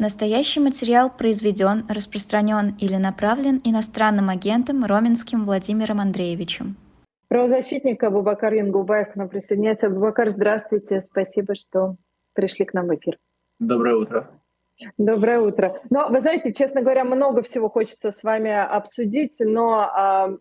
Настоящий материал произведен, распространен или направлен иностранным агентом Роменским Владимиром Андреевичем. Правозащитник Абубакар Янгубаев к нам присоединяется. Абубакар, здравствуйте. Спасибо, что пришли к нам в эфир. Доброе утро. Доброе утро. Но вы знаете, честно говоря, много всего хочется с вами обсудить, но а,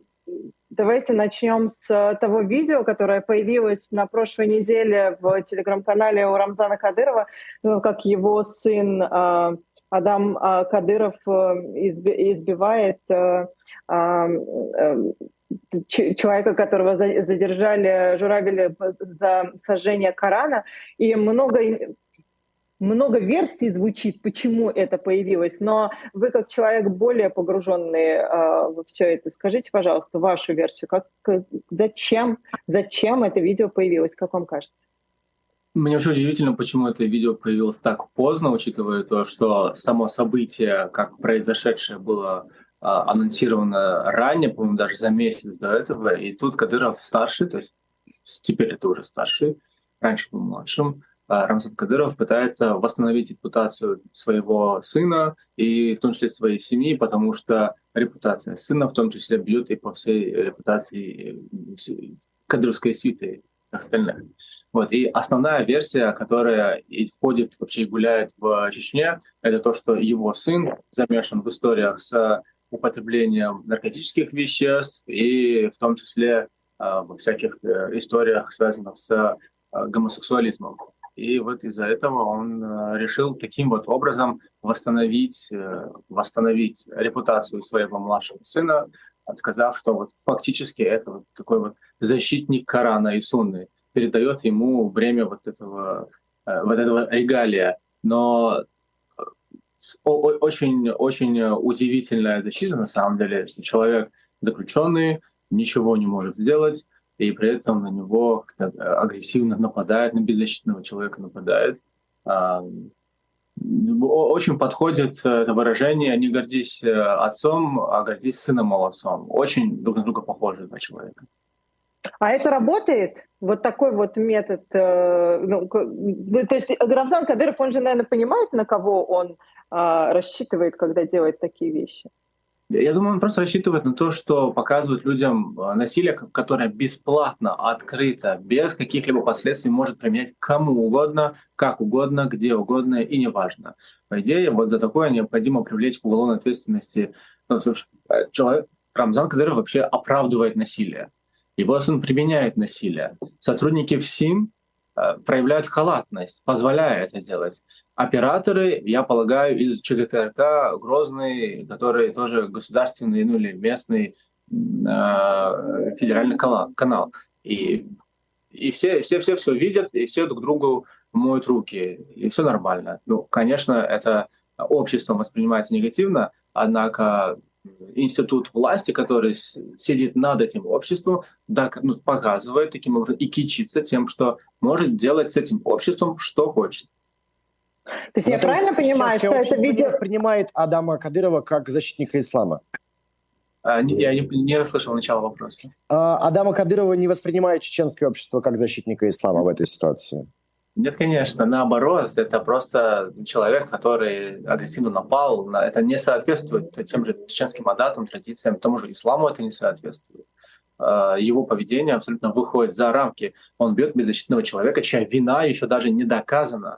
давайте начнем с того видео, которое появилось на прошлой неделе в телеграм-канале у Рамзана Кадырова, ну, как его сын а, Адам а, Кадыров э, избивает э, человека, которого задержали, журавили за сожжение Корана, и много много версий звучит, почему это появилось, но вы как человек более погруженный э, во все это, скажите, пожалуйста, вашу версию, как, зачем, зачем это видео появилось, как вам кажется? Мне вообще удивительно, почему это видео появилось так поздно, учитывая то, что само событие, как произошедшее, было а, анонсировано ранее, по-моему, даже за месяц до этого, и тут Кадыров старший, то есть теперь это уже старший, раньше был младшим, Рамзан Кадыров пытается восстановить репутацию своего сына и в том числе своей семьи, потому что репутация сына в том числе бьет и по всей репутации э, кадровской свиты и остальных. Вот. И основная версия, которая ходит вообще гуляет в Чечне, это то, что его сын замешан в историях с употреблением наркотических веществ и в том числе э, во всяких э, историях, связанных с э, гомосексуализмом. И вот из-за этого он э, решил таким вот образом восстановить, э, восстановить репутацию своего младшего сына, сказав, что вот фактически это вот такой вот защитник Корана и Сунны передает ему время вот этого, э, вот этого регалия. Но очень, очень удивительная защита на самом деле, что человек заключенный ничего не может сделать, и при этом на него агрессивно нападает, на беззащитного человека нападает. А, очень подходит это выражение «не гордись э, отцом, а гордись сыном молодцом». Очень друг на друга похожи два человека. А это работает? Вот такой вот метод. Э, ну, ну, то есть Рамзан Кадыров, он же, наверное, понимает, на кого он рассчитывает, когда делает такие вещи. Я думаю, он просто рассчитывает на то, что показывает людям э, насилие, которое бесплатно, открыто, без каких-либо последствий может применять кому угодно, как угодно, где угодно и неважно. По идее, вот за такое необходимо привлечь к уголовной ответственности. Ну, э, человек, Рамзан Кадыров вообще оправдывает насилие. Его сын применяет насилие. Сотрудники ФСИН э, проявляют халатность, позволяя это делать операторы, я полагаю, из ЧГТРК Грозный, который тоже государственный, ну или местный э, федеральный канал. И, и все, все, все все видят, и все друг другу моют руки, и все нормально. Ну, конечно, это обществом воспринимается негативно, однако институт власти, который сидит над этим обществом, да, ну, показывает таким образом и кичится тем, что может делать с этим обществом, что хочет. То есть Но я правильно понимаю, что это видео... воспринимает Адама Кадырова как защитника ислама? А, не, я не, не расслышал начало вопроса. А, Адама Кадырова не воспринимает чеченское общество как защитника ислама в этой ситуации? Нет, конечно, наоборот, это просто человек, который агрессивно напал, на, это не соответствует тем же чеченским адатам, традициям, тому же исламу это не соответствует. А, его поведение абсолютно выходит за рамки. Он бьет беззащитного человека, чья вина еще даже не доказана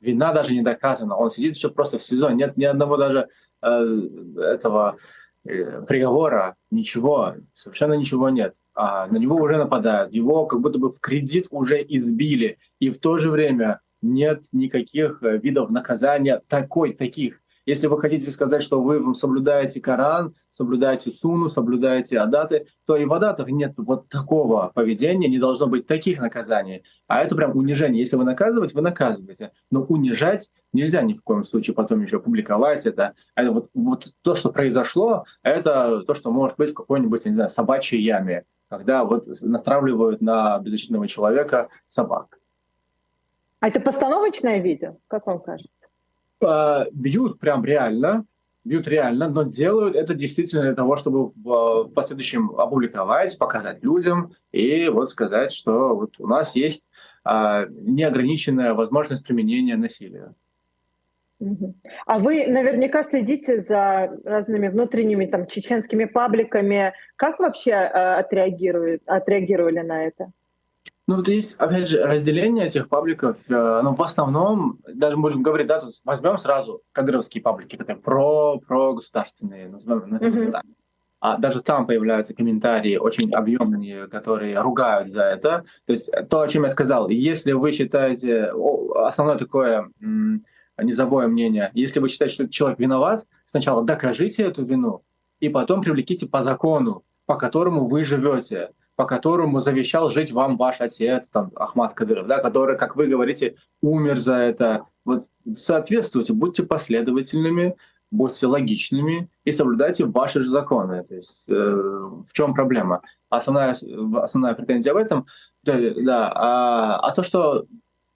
вина даже не доказана. Он сидит еще просто в СИЗО. Нет ни одного даже э, этого э, приговора, ничего, совершенно ничего нет. А на него уже нападают. Его как будто бы в кредит уже избили. И в то же время нет никаких э, видов наказания такой, таких. Если вы хотите сказать, что вы соблюдаете Коран, соблюдаете Суну, соблюдаете Адаты, то и в Адатах нет вот такого поведения, не должно быть таких наказаний. А это прям унижение. Если вы наказываете, вы наказываете. Но унижать нельзя ни в коем случае потом еще публиковать это. это вот, вот то, что произошло, это то, что может быть в какой-нибудь, не знаю, собачьей яме, когда вот натравливают на беззащитного человека собак. А это постановочное видео, как вам кажется? Э, бьют прям реально, бьют реально, но делают это действительно для того, чтобы в, в последующем опубликовать, показать людям и вот сказать, что вот у нас есть э, неограниченная возможность применения насилия. А вы наверняка следите за разными внутренними там чеченскими пабликами. Как вообще э, отреагируют, отреагировали на это? Ну, вот есть, опять же, разделение этих пабликов. Э, ну, в основном, даже можем говорить, да, тут возьмем сразу кадыровские паблики, которые про, про государственные, назовем, назовем mm-hmm. так. А даже там появляются комментарии очень объемные, которые ругают за это. То есть то, о чем я сказал, если вы считаете, основное такое низовое мнение, если вы считаете, что человек виноват, сначала докажите эту вину, и потом привлеките по закону, по которому вы живете, по которому завещал жить вам ваш отец, там, Ахмад Кадыров, да, который, как вы говорите, умер за это. Вот соответствуйте, будьте последовательными, будьте логичными и соблюдайте ваши же законы. То есть э, в чем проблема? Основная, основная претензия в этом, да, да а, а то, что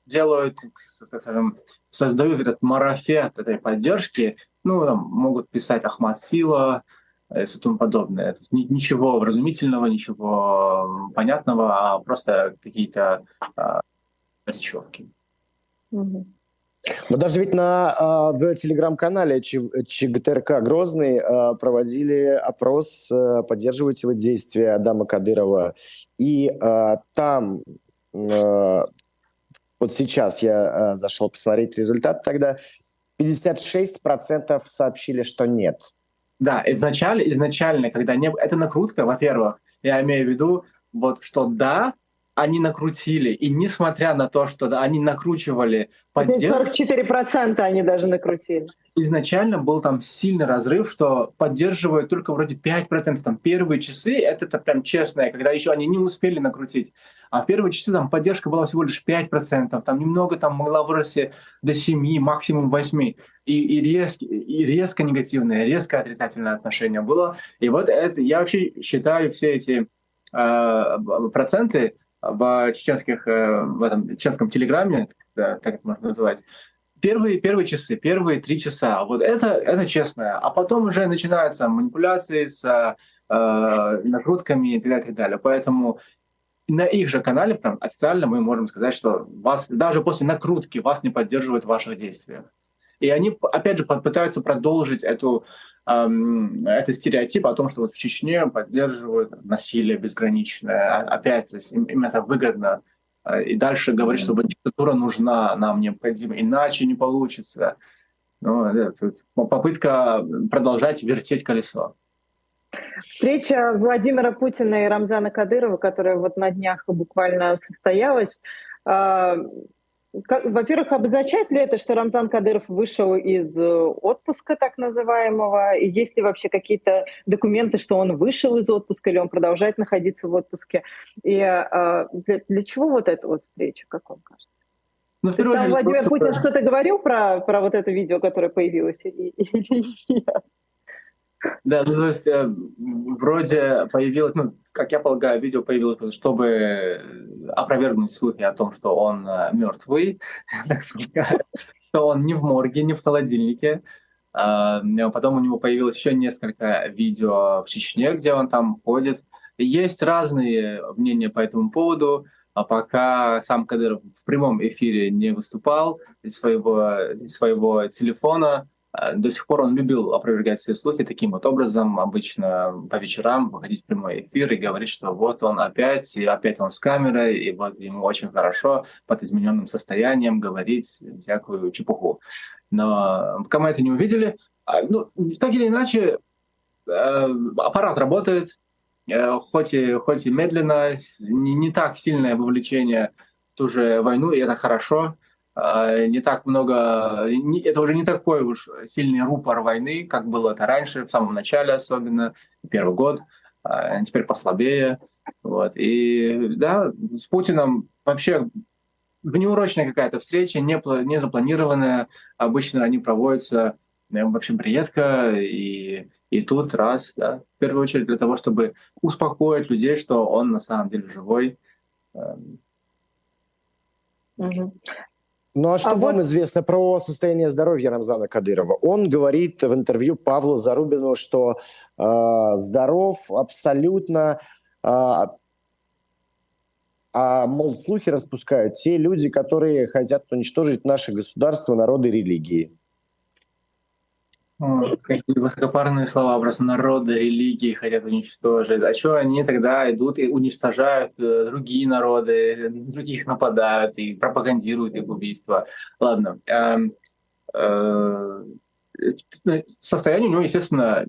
делают, скажем, создают этот марафет этой поддержки, ну, там, могут писать Ахмад Сила и тому подобное. Ничего вразумительного, ничего понятного, а просто какие-то а, речевки. Угу. Но даже ведь на, а, в телеграм-канале ЧГТРК Грозный а, проводили опрос, а, поддерживаете вы действия Адама Кадырова. И там, вот сейчас я зашел посмотреть результат тогда, 56% сообщили, что нет. Да, изначально, изначально, когда не... Это накрутка, во-первых, я имею в виду, вот что да, они накрутили. И несмотря на то, что да, они накручивали поддержку... 44% они даже накрутили. Изначально был там сильный разрыв, что поддерживают только вроде 5%. Там первые часы, это, это прям честное, когда еще они не успели накрутить. А в первые часы там поддержка была всего лишь 5%. Там немного там могла вырасти до 7, максимум 8. И, и, резко, и резко негативное, резко отрицательное отношение было. И вот это, я вообще считаю все эти э, проценты в чеченских, э, в этом чеченском телеграме, так это можно называть, первые, первые часы, первые три часа, вот это, это честно. А потом уже начинаются манипуляции с э, накрутками и так далее, и так далее. Поэтому на их же канале прям официально мы можем сказать, что вас даже после накрутки вас не поддерживают в ваших действиях. И они, опять же, пытаются продолжить эту это стереотип о том, что вот в Чечне поддерживают насилие безграничное. А, опять, то есть им, им это выгодно. А, и дальше говорить, что диктатура нужна, нам необходима, иначе не получится. Ну, это, попытка продолжать вертеть колесо. Встреча Владимира Путина и Рамзана Кадырова, которая вот на днях буквально состоялась, а, во-первых, обозначает ли это, что Рамзан Кадыров вышел из э, отпуска так называемого? И есть ли вообще какие-то документы, что он вышел из отпуска или он продолжает находиться в отпуске? И а, для, для чего вот эта вот встреча, как вам кажется? Ну, То есть, там Владимир Путин что-то говорил про, про вот это видео, которое появилось? Или, или нет? Да, ну, то есть э, вроде появилось, ну, как я полагаю, видео появилось, чтобы опровергнуть слухи о том, что он э, мертвый, что он не в морге, не в холодильнике. Э, потом у него появилось еще несколько видео в Чечне, где он там ходит. Есть разные мнения по этому поводу. А пока сам Кадыров в прямом эфире не выступал из своего, из своего телефона, а, до сих пор он любил опровергать все слухи таким вот образом, обычно по вечерам выходить в прямой эфир и говорить, что вот он опять, и опять он с камерой, и вот ему очень хорошо под измененным состоянием говорить всякую чепуху. Но пока мы это не увидели, а, ну, так или иначе, э, аппарат работает, э, хоть и, хоть и медленно, не, не так сильное вовлечение в ту же войну, и это хорошо. А, не так много, это уже не такой уж сильный рупор войны, как было это раньше, в самом начале особенно, первый год, а теперь послабее. Вот. И да, с Путиным вообще внеурочная какая-то встреча, не, не запланированная, обычно они проводятся в общем, редко, и, и тут раз, да, в первую очередь для того, чтобы успокоить людей, что он на самом деле живой. Угу. Ну а что а вам вот... известно про состояние здоровья Рамзана Кадырова? Он говорит в интервью Павлу Зарубину, что э, здоров абсолютно, э, а, мол, слухи распускают те люди, которые хотят уничтожить наше государство, народы религии. Какие высокопарные слова, просто народы, религии хотят уничтожить. А что они тогда идут и уничтожают э, другие народы, других нападают и пропагандируют их убийства? Ладно. Эм, э, состояние у него, естественно,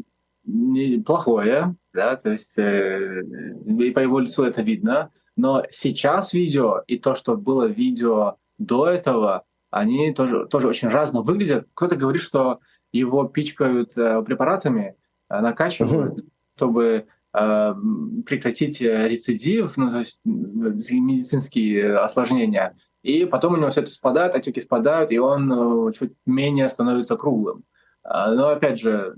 плохое, да, то есть э, по его лицу это видно, но сейчас видео и то, что было видео до этого, они тоже, тоже очень разно выглядят. Кто-то говорит, что его пичкают э, препаратами, э, накачивают, uh-huh. чтобы э, прекратить рецидив, ну, то есть медицинские осложнения. И потом у него все это спадает, отеки спадают, и он чуть менее становится круглым. Но опять же,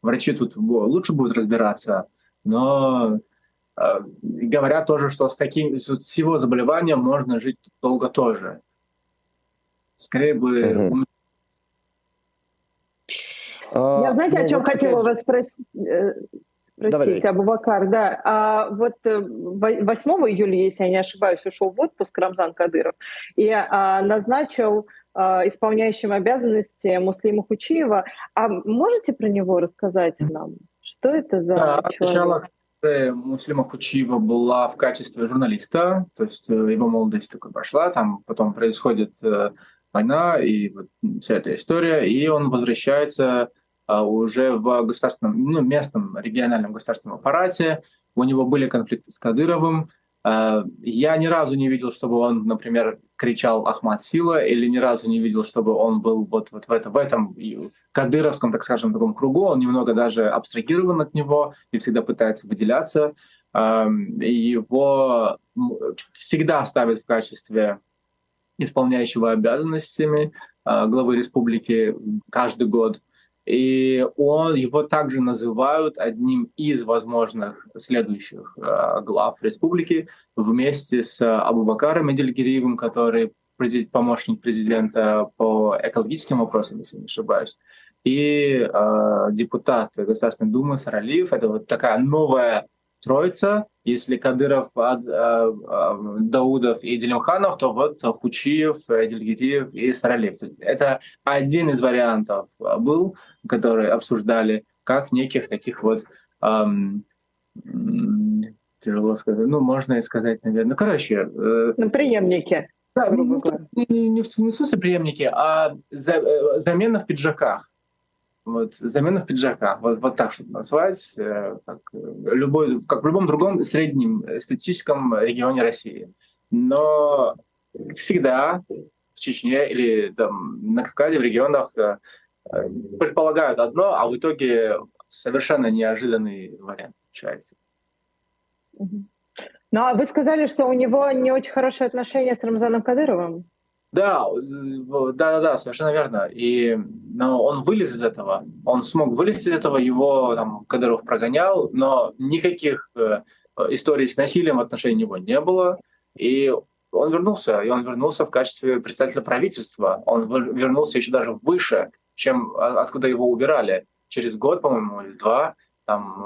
врачи тут лучше будут разбираться, но говорят тоже, что с таким с его заболеванием можно жить долго тоже. Скорее бы uh-huh. А, Я, знаете, ну, о чем вот хотела опять... вас спросить? Э, спросить, Абубакар, да. А вот 8 э, июля, если я не ошибаюсь, ушел в отпуск Рамзан Кадыров и а, назначил а, исполняющим обязанности Муслима Хучиева. А можете про него рассказать нам? Что это за да, человек? Сначала Муслима Хучиева была в качестве журналиста, то есть э, его молодость такой прошла, там потом происходит война и вот вся эта история, и он возвращается а, уже в государственном, ну, местном региональном государственном аппарате. У него были конфликты с Кадыровым. А, я ни разу не видел, чтобы он, например, кричал «Ахмад Сила», или ни разу не видел, чтобы он был вот, вот в, это, в этом кадыровском, так скажем, таком кругу. Он немного даже абстрагирован от него и всегда пытается выделяться. Его всегда ставят в качестве исполняющего обязанностями а, главы республики каждый год. И он, его также называют одним из возможных следующих э, глав республики вместе с Абубакаром Эдельгириевым, который помощник президента по экологическим вопросам, если не ошибаюсь, и э, депутат Государственной Думы Саралиев. Это вот такая новая троица. Если Кадыров, Ад, а, а, Даудов и Делимханов, то вот Хучиев, Дельгириев и Саралев. Это один из вариантов был, который обсуждали как неких таких вот эм, тяжело сказать, ну, можно и сказать, наверное. Ну, короче... Э, ну, преемники. Да, не, не, не, в, не в смысле преемники, а за, э, замена в пиджаках. Вот, замена в пиджаках, вот, вот так чтобы назвать, э, как, любой, как в любом другом среднем статистическом регионе России. Но всегда в Чечне или там, на Кавказе, в регионах э, предполагают одно, а в итоге совершенно неожиданный вариант получается. Ну, а вы сказали, что у него не очень хорошие отношения с Рамзаном Кадыровым? Да, да, да, да, совершенно верно. И но он вылез из этого, он смог вылезти из этого, его там Кадыров прогонял, но никаких э, историй с насилием в отношении него не было. И он вернулся, и он вернулся в качестве представителя правительства. Он вернулся еще даже выше, чем откуда его убирали. Через год, по-моему, или два, там,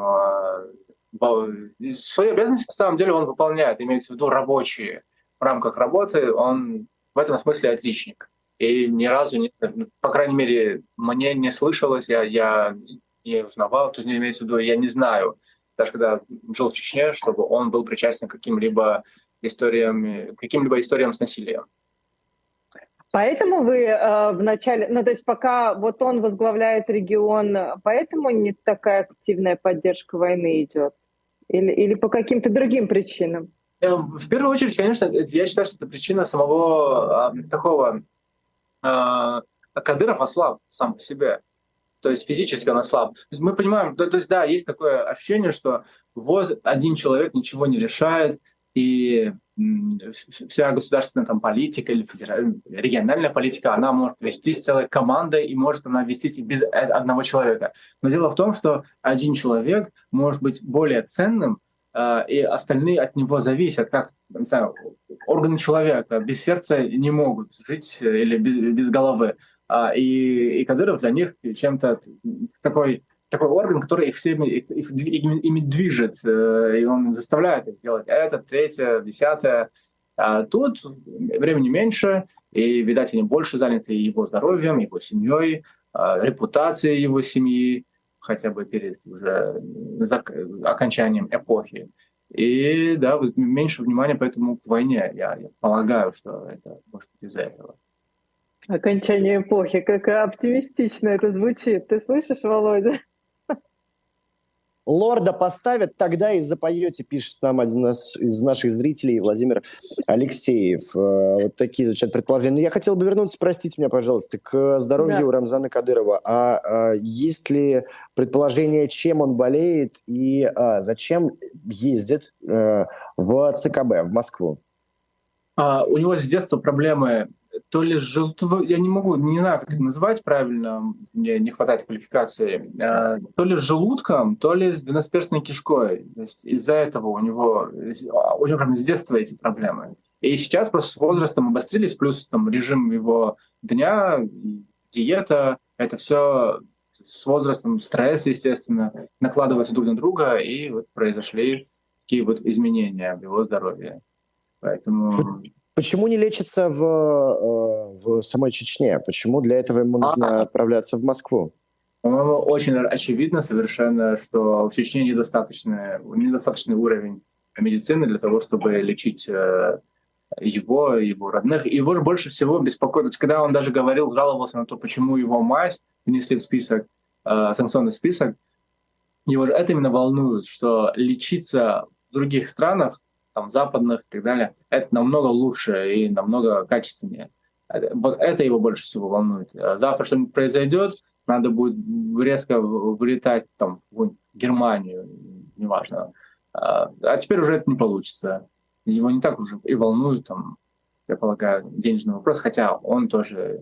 э, свои обязанности на самом деле он выполняет, имеется в виду рабочие. В рамках работы он этом смысле отличник. И ни разу, не, ну, по крайней мере, мне не слышалось, я, я не узнавал, то есть имеется в виду, я не знаю, даже когда жил в Чечне, чтобы он был причастен к каким-либо историям, каким-либо историям с насилием. Поэтому вы э, в начале, ну то есть пока вот он возглавляет регион, поэтому не такая активная поддержка войны идет? Или, или по каким-то другим причинам? Э, в первую очередь, конечно, я считаю, что это причина самого э, такого э, Кадыров ослаб сам по себе. То есть физически он ослаб. Мы понимаем, то, то есть да, есть такое ощущение, что вот один человек ничего не решает, и вся государственная там, политика или региональная политика, она может вестись целой командой и может она вестись и без одного человека. Но дело в том, что один человек может быть более ценным, Э, и остальные от него зависят, как не знаю, органы человека без сердца не могут жить э, или без, без головы. А, и, и Кадыров для них чем-то такой, такой орган, который их всеми их, их, ими движет, э, и он заставляет их делать это, третье, десятое. А тут времени меньше, и, видать, они больше заняты его здоровьем, его семьей, репутации его семьи, хотя бы перед уже окончанием эпохи. И да, вот меньше внимания поэтому к войне. Я, я полагаю, что это может быть из-за этого. Окончание эпохи. Как оптимистично это звучит. Ты слышишь, Володя? Лорда поставят, тогда и запоете, пишет нам один из наших зрителей, Владимир Алексеев. Э, вот такие звучат предположения. Но я хотел бы вернуться, простите меня, пожалуйста, к здоровью да. Рамзана Кадырова. А, а есть ли предположение, чем он болеет и а, зачем ездит а, в ЦКБ, в Москву? А, у него с детства проблемы то ли желудок, я не могу, не знаю, как это назвать правильно, мне не хватает квалификации, э, то ли с желудком, то ли с двенадцатиперстной кишкой. То есть из-за этого у него, у него прям с детства эти проблемы. И сейчас просто с возрастом обострились, плюс там режим его дня, диета, это все с возрастом стресс, естественно, накладывается друг на друга, и вот произошли такие вот изменения в его здоровье. Поэтому Почему не лечится в, э, в самой Чечне? Почему для этого ему нужно а, отправляться в Москву? По-моему, очень очевидно совершенно, что в Чечне недостаточный, недостаточный уровень медицины для того, чтобы лечить э, его, его родных. И его же больше всего беспокоит, когда он даже говорил, жаловался на то, почему его мать внесли в список, э, санкционный список, его же это именно волнует, что лечиться в других странах там, западных и так далее, это намного лучше и намного качественнее. Вот это его больше всего волнует. А завтра что-нибудь произойдет, надо будет резко вылетать там, в Германию, неважно. А, а теперь уже это не получится. Его не так уже и волнует, там, я полагаю, денежный вопрос, хотя он тоже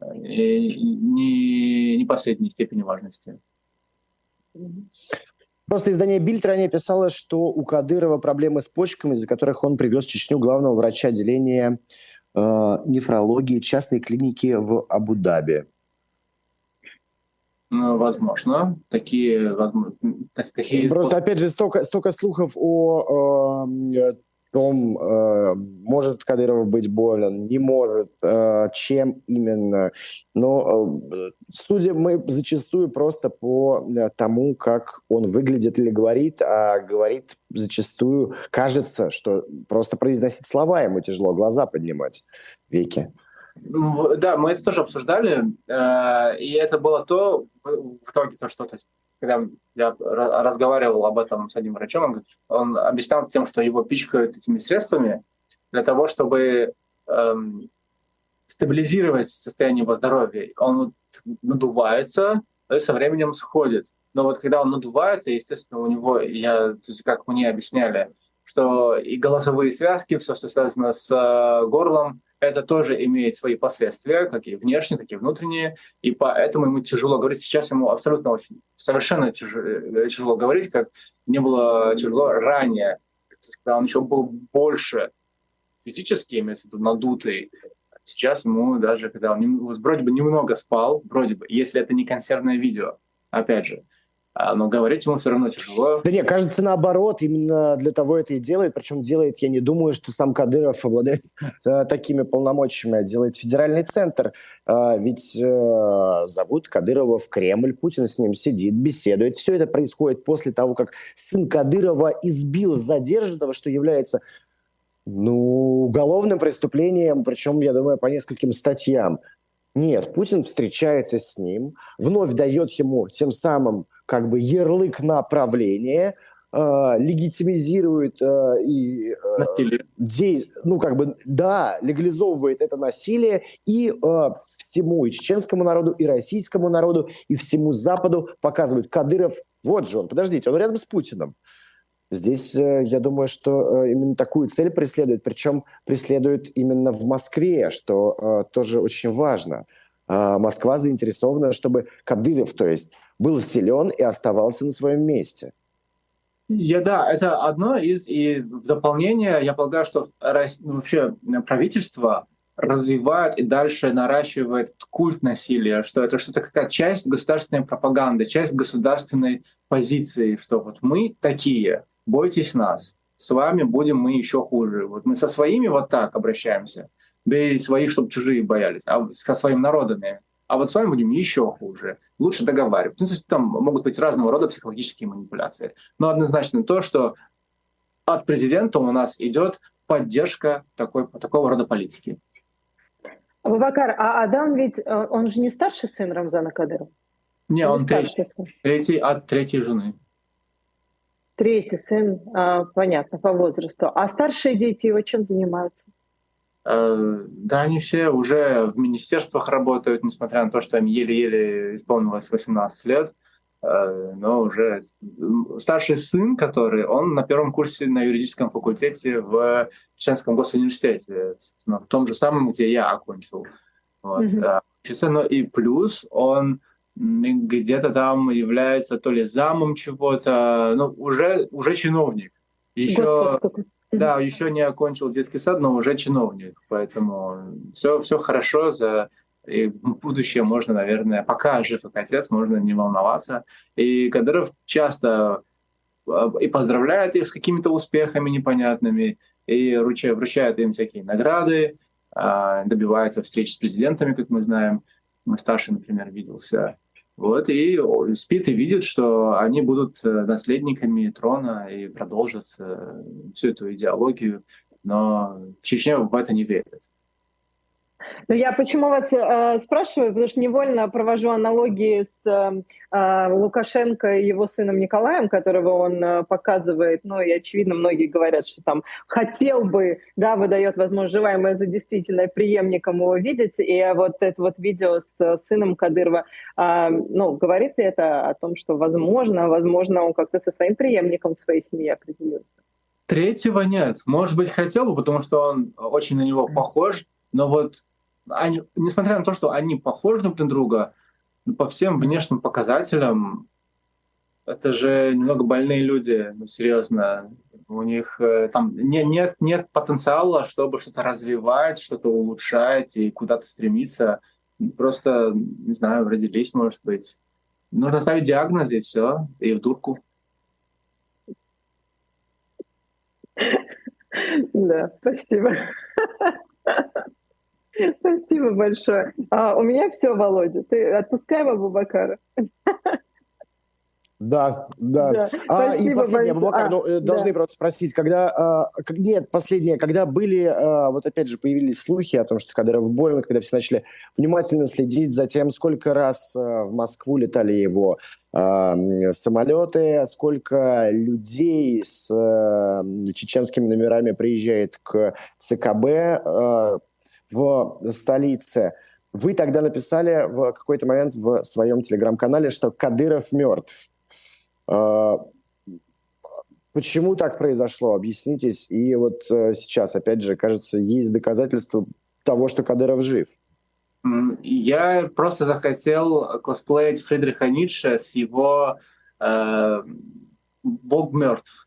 э, не, не последней степени важности. Просто издание Бильд ранее писало, что у Кадырова проблемы с почками, из-за которых он привез в Чечню главного врача отделения э, нефрологии частной клиники в Абу-Даби. Ну, возможно. Такие, возможно, такие... Просто, опять же, столько, столько слухов о э, том, э, может Кадыров быть болен, не может, э, чем именно. Но э, судим мы зачастую просто по тому, как он выглядит или говорит, а говорит зачастую, кажется, что просто произносить слова ему тяжело, глаза поднимать, веки. Да, мы это тоже обсуждали, и это было то, в итоге то, что то есть, когда я разговаривал об этом с одним врачом, он, объяснял тем, что его пичкают этими средствами для того, чтобы эм, стабилизировать состояние его здоровья. Он надувается и со временем сходит. Но вот когда он надувается, естественно, у него, я, как мне объясняли, что и голосовые связки, все, что связано с э, горлом, это тоже имеет свои последствия, как и внешние, так и внутренние, и поэтому ему тяжело говорить. Сейчас ему абсолютно очень, совершенно тяжело, э, тяжело говорить, как не было тяжело ранее, когда он еще был больше физически, имеется в виду надутый, сейчас ему даже, когда он вроде бы немного спал, вроде бы, если это не консервное видео, опять же, но говорить ему все равно тяжело. Да нет, кажется, наоборот, именно для того это и делает. Причем делает, я не думаю, что сам Кадыров обладает э, такими полномочиями, а делает федеральный центр. А, ведь э, зовут Кадырова в Кремль, Путин с ним сидит, беседует. Все это происходит после того, как сын Кадырова избил задержанного, что является ну, уголовным преступлением, причем, я думаю, по нескольким статьям. Нет, Путин встречается с ним, вновь дает ему тем самым как бы ярлык направления, э, легитимизирует э, и э, де, ну как бы да легализовывает это насилие и э, всему и чеченскому народу и российскому народу и всему Западу показывает Кадыров вот же он подождите он рядом с Путиным. Здесь э, я думаю, что э, именно такую цель преследует, причем преследует именно в Москве, что э, тоже очень важно. А Москва заинтересована, чтобы Кадыров, то есть был силен и оставался на своем месте. Я, да, это одно из и в дополнение, я полагаю, что вообще правительство развивает и дальше наращивает культ насилия, что это что-то какая часть государственной пропаганды, часть государственной позиции, что вот мы такие, бойтесь нас, с вами будем мы еще хуже. Вот мы со своими вот так обращаемся, без своих, чтобы чужие боялись, а со своими народами а вот с вами будем еще хуже. Лучше договаривать. Ну, то есть там могут быть разного рода психологические манипуляции. Но однозначно то, что от президента у нас идет поддержка такой, такого рода политики. Абубакар, а Адам ведь, э, он же не старший сын Рамзана Кадырова? Не, он, он третий, третий от третьей жены. Третий сын, а, понятно, по возрасту. А старшие дети его чем занимаются? Э, да, они все уже в министерствах работают, несмотря на то, что им еле-еле исполнилось 18 лет. Э, но уже старший сын, который, он на первом курсе на юридическом факультете в Чеченском госуниверситете, в том же самом, где я окончил. Вот. Mm-hmm. Но и плюс он где-то там является то ли замом чего-то, ну, уже, уже чиновник. Еще, да, еще не окончил детский сад, но уже чиновник. Поэтому все, все хорошо за и будущее можно, наверное, пока жив как отец, можно не волноваться. И Кадыров часто а, и поздравляет их с какими-то успехами непонятными, и вручает им всякие награды, а, добивается встреч с президентами, как мы знаем. Мы старший, например, виделся вот, и спит и видит, что они будут э, наследниками трона и продолжат э, всю эту идеологию, но Чечня в это не верит. Ну, я почему вас э, спрашиваю, потому что невольно провожу аналогии с э, э, Лукашенко и его сыном Николаем, которого он э, показывает. Ну, и очевидно, многие говорят, что там хотел бы, да, выдает, возможно, желаемое за действительное преемником его видеть. И вот это вот видео с сыном Кадырова, э, ну, говорит ли это о том, что, возможно, возможно, он как-то со своим преемником в своей семье определился? Третьего нет. Может быть, хотел бы, потому что он очень на него похож, но вот они, несмотря на то, что они похожи друг на друга, по всем внешним показателям, это же немного больные люди, ну серьезно. У них э, там не, нет, нет потенциала, чтобы что-то развивать, что-то улучшать и куда-то стремиться. Просто, не знаю, родились, может быть. Нужно ставить диагноз и все, и в дурку. Да, спасибо. Спасибо большое. А, у меня все, Володя. Ты отпускаем Абубакара. Да, да. да. А, и последнее, Абубакар, а, ну, э, должны да. просто спросить, когда... А, нет, последнее, когда были, а, вот опять же, появились слухи о том, что Кадыров болен, когда все начали внимательно следить за тем, сколько раз а, в Москву летали его а, самолеты, сколько людей с а, чеченскими номерами приезжает к ЦКБ, а, в столице. Вы тогда написали в какой-то момент в своем телеграм-канале, что Кадыров мертв. А, почему так произошло? Объяснитесь. И вот э, сейчас, опять же, кажется, есть доказательства того, что Кадыров жив. Я просто захотел косплеить Фридриха Ницше с его э, «Бог мертв».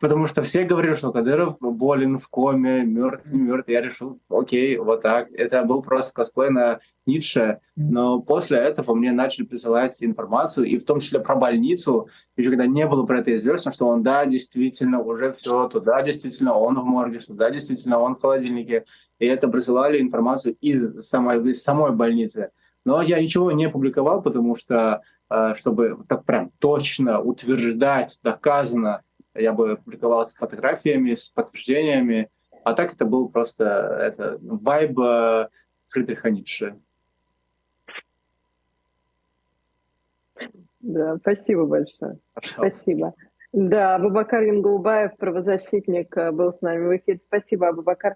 Потому что все говорили, что Кадыров болен в коме, мертв, не мертв. Я решил, окей, вот так. Это был просто косплей на Ницше. Но после этого мне начали присылать информацию, и в том числе про больницу, еще когда не было про это известно, что он, да, действительно, уже все, туда действительно он в морге, что да, действительно он в холодильнике. И это присылали информацию из самой, из самой больницы. Но я ничего не публиковал, потому что, э, чтобы так прям точно утверждать, доказано, я бы публиковал с фотографиями, с подтверждениями, а так это был просто это вайб Фридриха Ницше. Да, спасибо большое. Пожалуйста. Спасибо. Да, Абубакар Янгулбаев, правозащитник, э, был с нами в эфире. Спасибо, Абубакар.